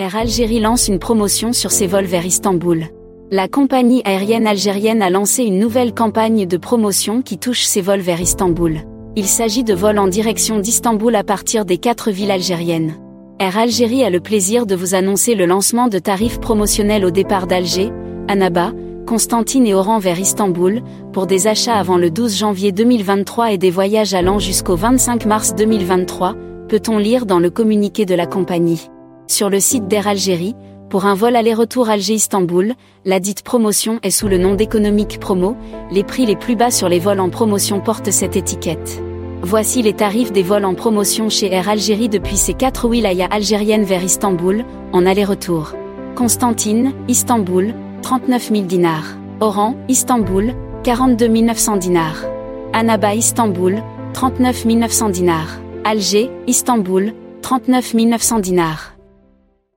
Air Algérie lance une promotion sur ses vols vers Istanbul. La compagnie aérienne algérienne a lancé une nouvelle campagne de promotion qui touche ses vols vers Istanbul. Il s'agit de vols en direction d'Istanbul à partir des quatre villes algériennes. Air Algérie a le plaisir de vous annoncer le lancement de tarifs promotionnels au départ d'Alger, Annaba, Constantine et Oran vers Istanbul, pour des achats avant le 12 janvier 2023 et des voyages allant jusqu'au 25 mars 2023, peut-on lire dans le communiqué de la compagnie. Sur le site d'Air Algérie, pour un vol aller-retour Alger-Istanbul, la dite promotion est sous le nom d'économique promo, les prix les plus bas sur les vols en promotion portent cette étiquette. Voici les tarifs des vols en promotion chez Air Algérie depuis ces quatre wilayas algériennes vers Istanbul, en aller-retour. Constantine, Istanbul, 39 000 dinars. Oran, Istanbul, 42 900 dinars. Annaba, Istanbul, 39 900 dinars. Alger, Istanbul, 39 900 dinars.